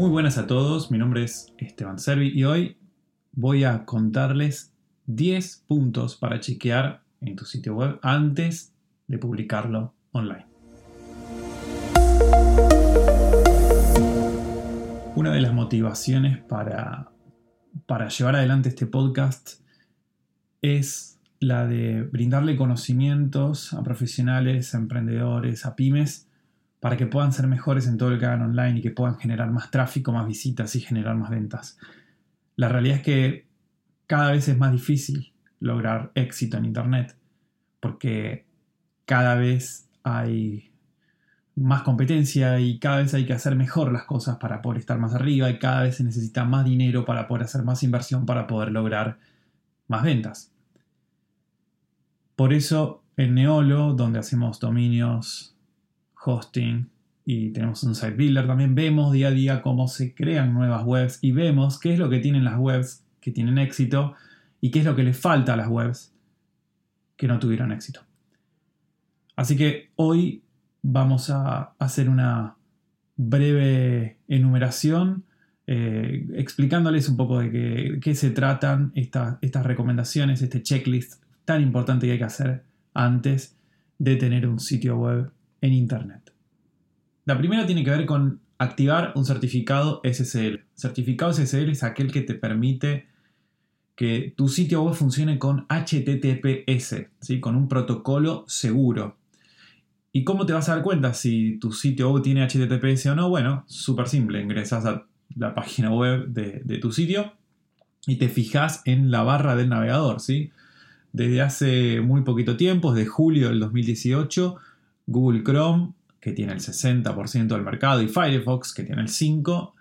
Muy buenas a todos, mi nombre es Esteban Servi y hoy voy a contarles 10 puntos para chequear en tu sitio web antes de publicarlo online. Una de las motivaciones para, para llevar adelante este podcast es la de brindarle conocimientos a profesionales, a emprendedores, a pymes, para que puedan ser mejores en todo lo que hagan online y que puedan generar más tráfico, más visitas y generar más ventas. La realidad es que cada vez es más difícil lograr éxito en Internet porque cada vez hay más competencia y cada vez hay que hacer mejor las cosas para poder estar más arriba y cada vez se necesita más dinero para poder hacer más inversión para poder lograr más ventas. Por eso en Neolo, donde hacemos dominios, hosting y tenemos un site builder, también vemos día a día cómo se crean nuevas webs y vemos qué es lo que tienen las webs que tienen éxito y qué es lo que les falta a las webs que no tuvieron éxito. Así que hoy vamos a hacer una breve enumeración eh, explicándoles un poco de qué, se tratan estas recomendaciones, este checklist tan importante que hay que hacer antes de tener un sitio web en Internet. La primera tiene que ver con activar un certificado SSL. Certificado SSL es aquel que te permite que tu sitio web funcione con HTTPS, ¿sí? con un protocolo seguro. ¿Y cómo te vas a dar cuenta si tu sitio web tiene HTTPS o no? Bueno, súper simple, ingresas a la página web de, tu sitio y te fijas en la barra del navegador. ¿sí? Desde hace muy poquito tiempo, desde julio del 2018, Google Chrome, que tiene el 60% del mercado, y Firefox, que tiene el 5%,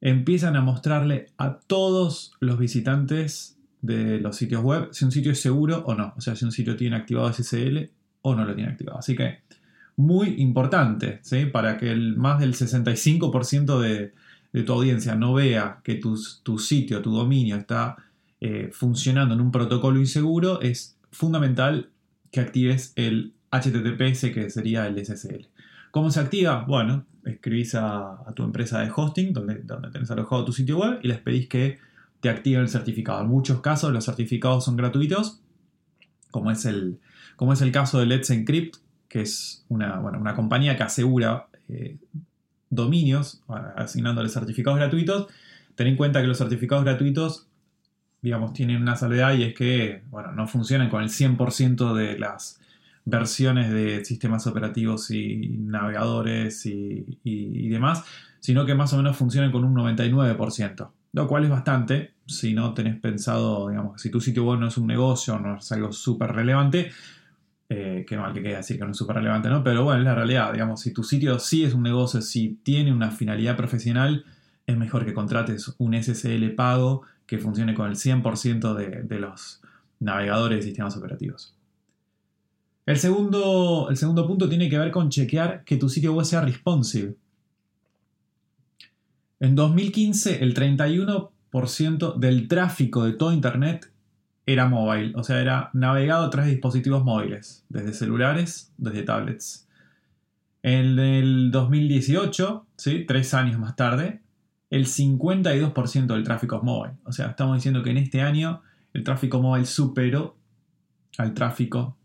empiezan a mostrarle a todos los visitantes de los sitios web si un sitio es seguro o no. O sea, si un sitio tiene activado SSL o no lo tiene activado. Así que muy importante, ¿sí? Para que el, más del 65% de, tu audiencia no vea que tu, sitio, tu dominio está eh, funcionando en un protocolo inseguro, es fundamental que actives el HTTPS, que sería el SSL. ¿Cómo se activa? Bueno, escribís a, tu empresa de hosting, donde, donde tenés alojado tu sitio web, y les pedís que te activen el certificado. En muchos casos los certificados son gratuitos, como es el, como es el caso de Let's Encrypt, que es una, una compañía que asegura eh, dominios, asignándole certificados gratuitos. Ten en cuenta que los certificados gratuitos, digamos, tienen una salvedad y es que, bueno, no funcionan con el 100% de las versiones de sistemas operativos y navegadores y, demás, sino que más o menos funcionan con un 99%, lo cual es bastante si no tenés pensado, digamos, si tu sitio web no es un negocio, no es algo súper relevante, eh, que mal que quede decir que no es súper relevante, ¿no? Pero bueno, es la realidad, digamos, si tu sitio sí es un negocio, si tiene una finalidad profesional, es mejor que contrates un SSL pago que funcione con el 100% de, de los navegadores y sistemas operativos. El segundo, el segundo punto tiene que ver con chequear que tu sitio web sea responsive. En 2015, el 31% del tráfico de todo Internet era mobile, o sea, era navegado a través de dispositivos móviles, desde celulares, desde tablets. En el 2018, ¿sí? tres años más tarde, el 52% del tráfico es móvil. O sea, estamos diciendo que en este año el tráfico móvil superó al tráfico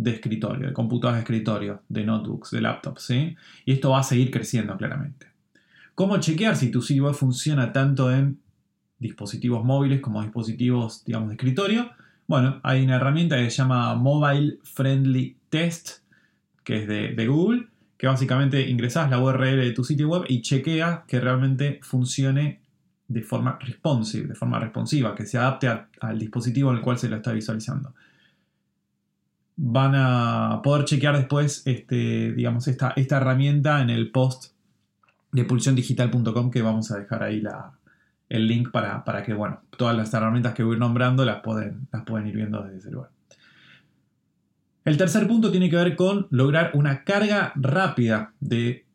de escritorio, de computadoras de escritorio, de notebooks, de laptops, ¿sí? Y esto va a seguir creciendo claramente. ¿Cómo chequear si tu sitio web funciona tanto en dispositivos móviles como dispositivos, digamos, de escritorio? Bueno, hay una herramienta que se llama Mobile Friendly Test, que es de, Google, que básicamente ingresas la URL de tu sitio web y chequea que realmente funcione de forma responsive, de forma responsiva, que se adapte al dispositivo en el cual se lo está visualizando van a poder chequear después este, digamos, esta, esta herramienta en el post de pulsiondigital.com que vamos a dejar ahí el link para, para, que bueno, todas las herramientas que voy nombrando las pueden, las pueden ir viendo desde ese lugar. El tercer punto tiene que ver con lograr una carga rápida de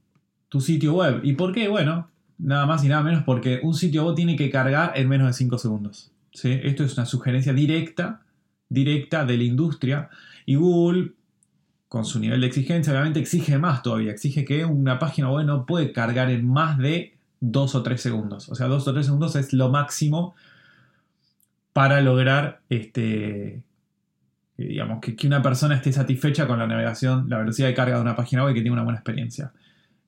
tu sitio web. ¿Y por qué? Bueno, nada más y nada menos porque un sitio web tiene que cargar en menos de 5 segundos. ¿sí? Esto es una sugerencia directa, directa de la industria y Google, con su nivel de exigencia, obviamente exige más todavía. Exige que una página web no puede cargar en más de 2 o 3 segundos. O sea, 2 o 3 segundos es lo máximo para lograr este, digamos, que, una persona esté satisfecha con la navegación, la velocidad de carga de una página web y que tenga una buena experiencia.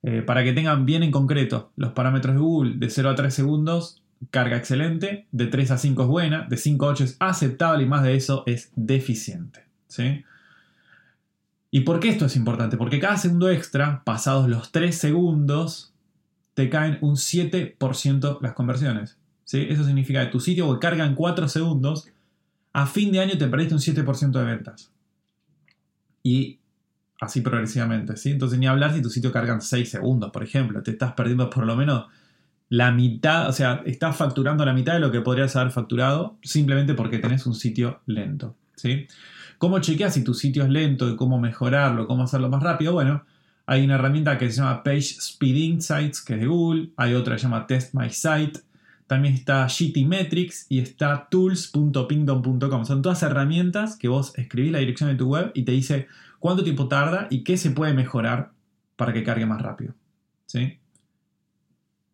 Eh, para que tengan bien en concreto los parámetros de Google, de 0 a 3 segundos, carga excelente, de 3 a 5 es buena, de 5 a 8 es aceptable y más de eso es deficiente. ¿sí? ¿Y por qué esto es importante? Porque cada segundo extra, pasados los 3 segundos, te caen un 7% las conversiones. ¿sí? Eso significa que tu sitio que carga en 4 segundos, a fin de año te perdiste un 7% de ventas. Y así progresivamente. ¿sí? Entonces ni hablar si tu sitio carga en 6 segundos, por ejemplo. Te estás perdiendo por lo menos la mitad, o sea, estás facturando la mitad de lo que podrías haber facturado simplemente porque tenés un sitio lento. ¿sí? ¿Cómo chequeas si tu sitio es lento y cómo mejorarlo, cómo hacerlo más rápido? Bueno, hay una herramienta que se llama Page Speed Insights, que es de Google. Hay otra que se llama Test My Site. También está GT Metrics y está tools.pingdom.com. Son todas herramientas que vos escribís la dirección de tu web y te dice cuánto tiempo tarda y qué se puede mejorar para que cargue más rápido. ¿Sí?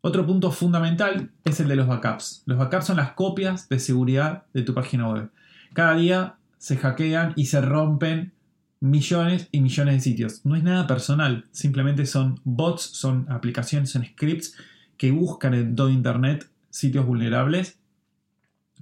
Otro punto fundamental es el de los backups. Los backups son las copias de seguridad de tu página web. Cada día se hackean y se rompen millones y millones de sitios. No es nada personal, simplemente son bots, son aplicaciones, son scripts que buscan en todo Internet sitios vulnerables,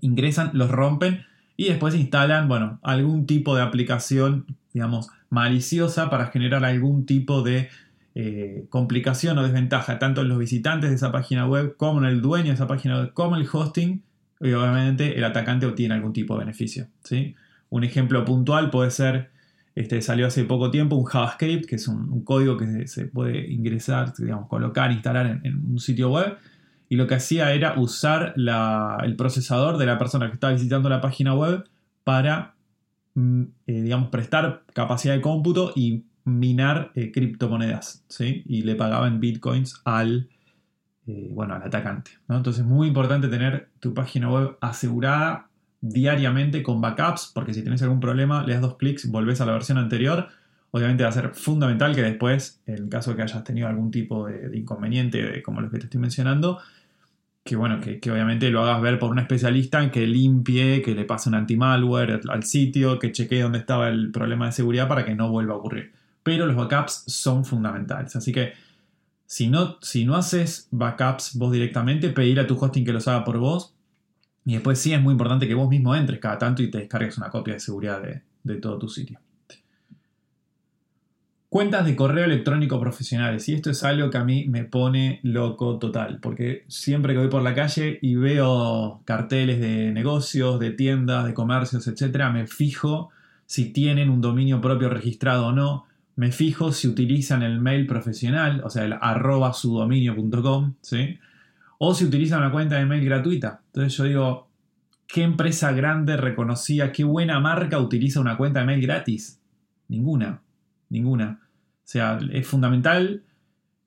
ingresan, los rompen y después instalan, bueno, algún tipo de aplicación, digamos, maliciosa para generar algún tipo de eh, complicación o desventaja, tanto en los visitantes de esa página web como en el dueño de esa página web, como el hosting, y obviamente el atacante obtiene algún tipo de beneficio, ¿sí? Un ejemplo puntual puede ser, este, salió hace poco tiempo un JavaScript, que es un, código que se, puede ingresar, digamos, colocar, instalar en, un sitio web. Y lo que hacía era usar el procesador de la persona que estaba visitando la página web para, mm, eh, digamos, prestar capacidad de cómputo y minar eh, criptomonedas. ¿sí? Y le pagaban bitcoins al, eh, bueno, al atacante. Entonces es muy importante tener tu página web asegurada diariamente con backups, porque si tenés algún problema, le das dos clics, volvés a la versión anterior. Obviamente va a ser fundamental que después, en caso de que hayas tenido algún tipo de, inconveniente, como los que te estoy mencionando, que bueno, que, obviamente lo hagas ver por un especialista que limpie, que le pase un anti-malware al sitio, que chequee dónde estaba el problema de seguridad para que no vuelva a ocurrir. Pero los backups son fundamentales. Así que si no, si no haces backups vos directamente, pedir a tu hosting que los haga por vos y después sí es muy importante que vos mismo entres cada tanto y te descargues una copia de seguridad de, todo tu sitio. Cuentas de correo electrónico profesionales. Y esto es algo que a mí me pone loco total. Porque siempre que voy por la calle y veo carteles de negocios, de tiendas, de comercios, etc., me fijo si tienen un dominio propio registrado o no. Me fijo si utilizan el mail profesional, o sea, el arroba sudominio.com, ¿sí? o si utilizan una cuenta de mail gratuita. Entonces yo digo, ¿qué empresa grande reconocía, qué buena marca utiliza una cuenta de mail gratis? Ninguna, ninguna. O sea, es fundamental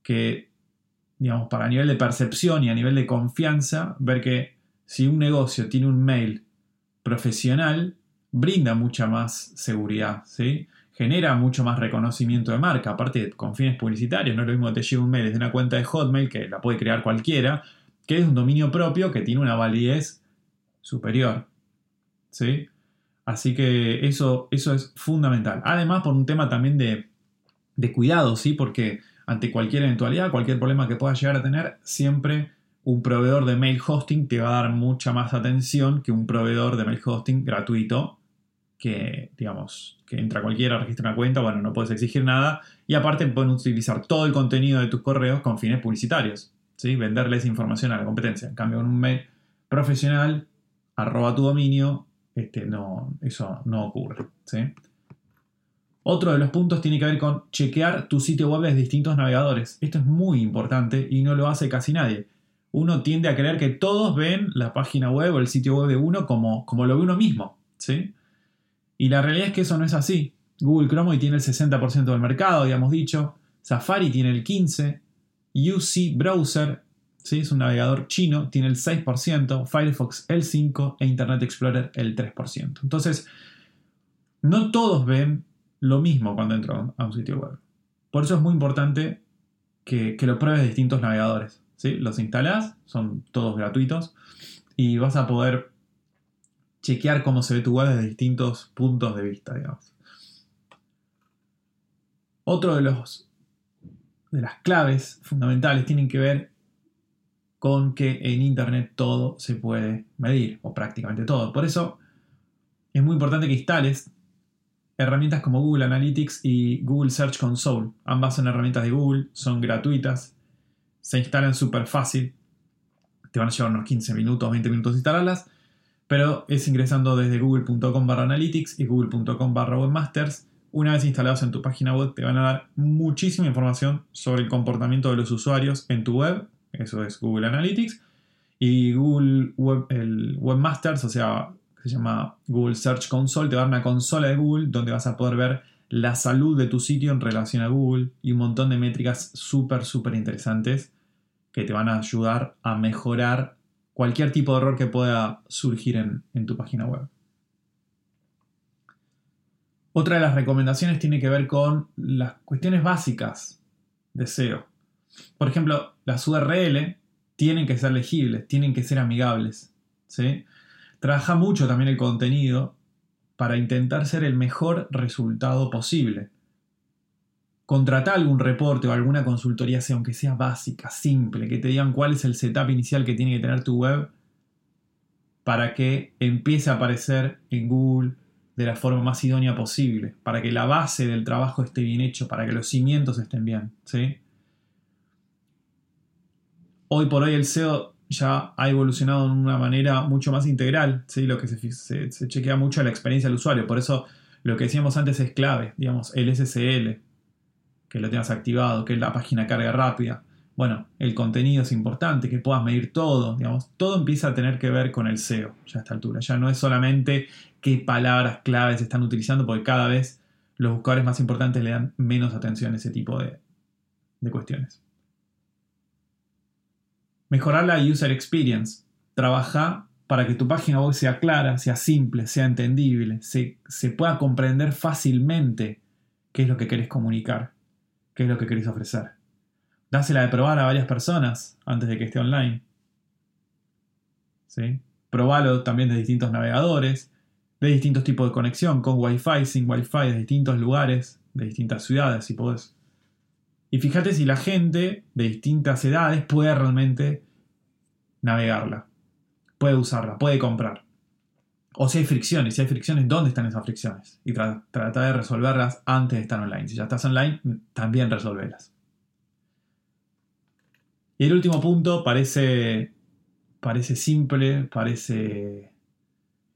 que, digamos, para nivel de percepción y a nivel de confianza, ver que si un negocio tiene un mail profesional, brinda mucha más seguridad, ¿sí? Genera mucho más reconocimiento de marca, aparte con fines publicitarios, no es lo mismo que te lleve un mail desde una cuenta de Hotmail, que la puede crear cualquiera, que es un dominio propio que tiene una validez superior. ¿Sí? Así que eso, eso es fundamental. Además, por un tema también de, de cuidado, ¿sí? Porque ante cualquier eventualidad, cualquier problema que puedas llegar a tener, siempre un proveedor de mail hosting te va a dar mucha más atención que un proveedor de mail hosting gratuito que, digamos, que entra cualquiera, registra una cuenta, bueno, no puedes exigir nada y aparte pueden utilizar todo el contenido de tus correos con fines publicitarios. ¿sí? venderles información a la competencia. En cambio, con un mail profesional, arroba tu dominio, este, no, eso no ocurre. ¿sí? Otro de los puntos tiene que ver con chequear tu sitio web desde distintos navegadores. Esto es muy importante y no lo hace casi nadie. Uno tiende a creer que todos ven la página web o el sitio web de uno como, como lo ve uno mismo. ¿sí? Y la realidad es que eso no es así. Google Chrome hoy tiene el 60% del mercado, habíamos dicho. Safari tiene el 15%. UC Browser, ¿sí? es un navegador chino, tiene el 6%, Firefox el 5% e Internet Explorer el 3%. Entonces, no todos ven lo mismo cuando entran a un sitio web. Por eso es muy importante que, lo pruebes de distintos navegadores. ¿sí? Los instalás, son todos gratuitos y vas a poder chequear cómo se ve tu web desde distintos puntos de vista, digamos. Otro de los de las claves fundamentales tienen que ver con que en Internet todo se puede medir, o prácticamente todo. Por eso es muy importante que instales herramientas como Google Analytics y Google Search Console. Ambas son herramientas de Google, son gratuitas, se instalan súper fácil, te van a llevar unos 15 minutos, 20 minutos instalarlas, pero es ingresando desde google.com barra analytics y google.com barra webmasters. Una vez instalados en tu página web te van a dar muchísima información sobre el comportamiento de los usuarios en tu web, eso es Google Analytics, y Google Web, el Webmasters, o sea, se llama Google Search Console, te va a dar una consola de Google donde vas a poder ver la salud de tu sitio en relación a Google y un montón de métricas súper, súper interesantes que te van a ayudar a mejorar cualquier tipo de error que pueda surgir en, tu página web. Otra de las recomendaciones tiene que ver con las cuestiones básicas de SEO. Por ejemplo, las URL tienen que ser legibles, tienen que ser amigables. ¿sí? Trabaja mucho también el contenido para intentar ser el mejor resultado posible contrata algún reporte o alguna consultoría, sea, aunque sea básica, simple, que te digan cuál es el setup inicial que tiene que tener tu web para que empiece a aparecer en Google de la forma más idónea posible, para que la base del trabajo esté bien hecho, para que los cimientos estén bien. ¿sí? Hoy por hoy el SEO ya ha evolucionado de una manera mucho más integral, ¿sí? lo que se, chequea mucho la experiencia del usuario, por eso lo que decíamos antes es clave, digamos, el SSL, que lo tengas activado, que la página carga rápida. Bueno, el contenido es importante, que puedas medir todo, digamos, todo empieza a tener que ver con el SEO ya a esta altura. Ya no es solamente qué palabras claves están utilizando, porque cada vez los buscadores más importantes le dan menos atención a ese tipo de, de cuestiones. Mejorar la user experience. Trabaja para que tu página web sea clara, sea simple, sea entendible, se, se pueda comprender fácilmente qué es lo que querés comunicar qué es lo que queréis ofrecer. Dásela de probar a varias personas antes de que esté online. ¿Sí? Probalo también de distintos navegadores, de distintos tipos de conexión, con Wi-Fi, sin Wi-Fi, de distintos lugares, de distintas ciudades, si podés. Y fíjate si la gente de distintas edades puede realmente navegarla, puede usarla, puede comprar. O si hay fricciones, si hay fricciones, ¿dónde están esas fricciones? Y trata de resolverlas antes de estar online. Si ya estás online, también resolverlas. Y el último punto parece, parece simple, parece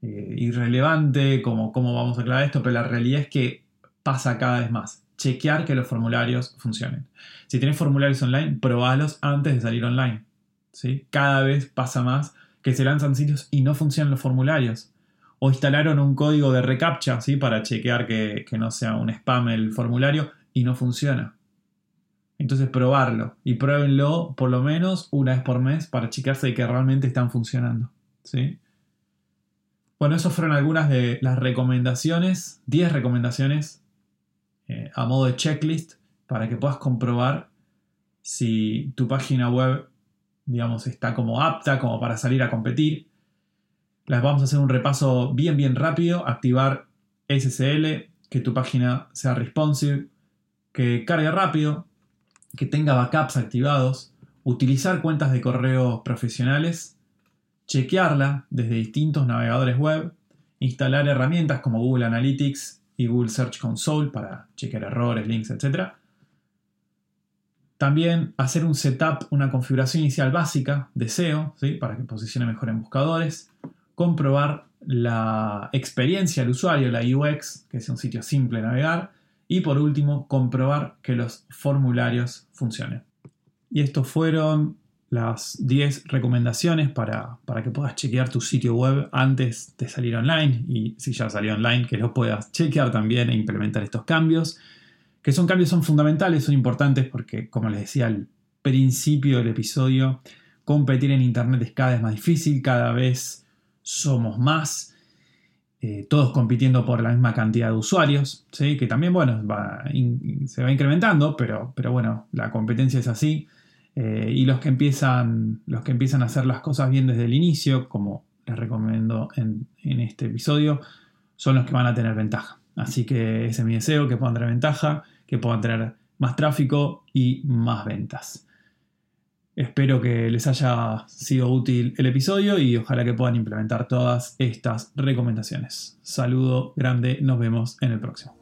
eh, irrelevante, como cómo vamos a aclarar esto, pero la realidad es que pasa cada vez más. Chequear que los formularios funcionen. Si tienes formularios online, probalos antes de salir online. ¿sí? Cada vez pasa más que se lanzan sitios y no funcionan los formularios o instalaron un código de reCAPTCHA ¿sí? para chequear que, no sea un spam el formulario y no funciona. Entonces probarlo y pruébenlo por lo menos una vez por mes para chequearse de que realmente están funcionando. ¿sí? Bueno, esas fueron algunas de las recomendaciones, 10 recomendaciones eh, a modo de checklist para que puedas comprobar si tu página web, digamos, está como apta como para salir a competir las vamos a hacer un repaso bien, bien rápido. Activar SSL, que tu página sea responsive, que cargue rápido, que tenga backups activados, utilizar cuentas de correo profesionales, chequearla desde distintos navegadores web, instalar herramientas como Google Analytics y Google Search Console para chequear errores, links, etc. También hacer un setup, una configuración inicial básica de SEO, ¿sí? para que posicione mejor en buscadores comprobar la experiencia del usuario, la UX, que sea un sitio simple de navegar, y por último, comprobar que los formularios funcionen. Y estos fueron las 10 recomendaciones para, para, que puedas chequear tu sitio web antes de salir online y si ya salió online que lo puedas chequear también e implementar estos cambios que son cambios son fundamentales son importantes porque como les decía al principio del episodio competir en internet es cada vez más difícil cada vez somos más, eh, todos compitiendo por la misma cantidad de usuarios, que también, bueno, se va incrementando, pero, pero bueno, la competencia es así. Eh, y los que, empiezan, los que empiezan a hacer las cosas bien desde el inicio, como les recomiendo en, en este episodio, son los que van a tener ventaja. Así que ese es mi deseo, que puedan tener ventaja, que puedan tener más tráfico y más ventas. Espero que les haya sido útil el episodio y ojalá que puedan implementar todas estas recomendaciones. Saludo grande, nos vemos en el próximo.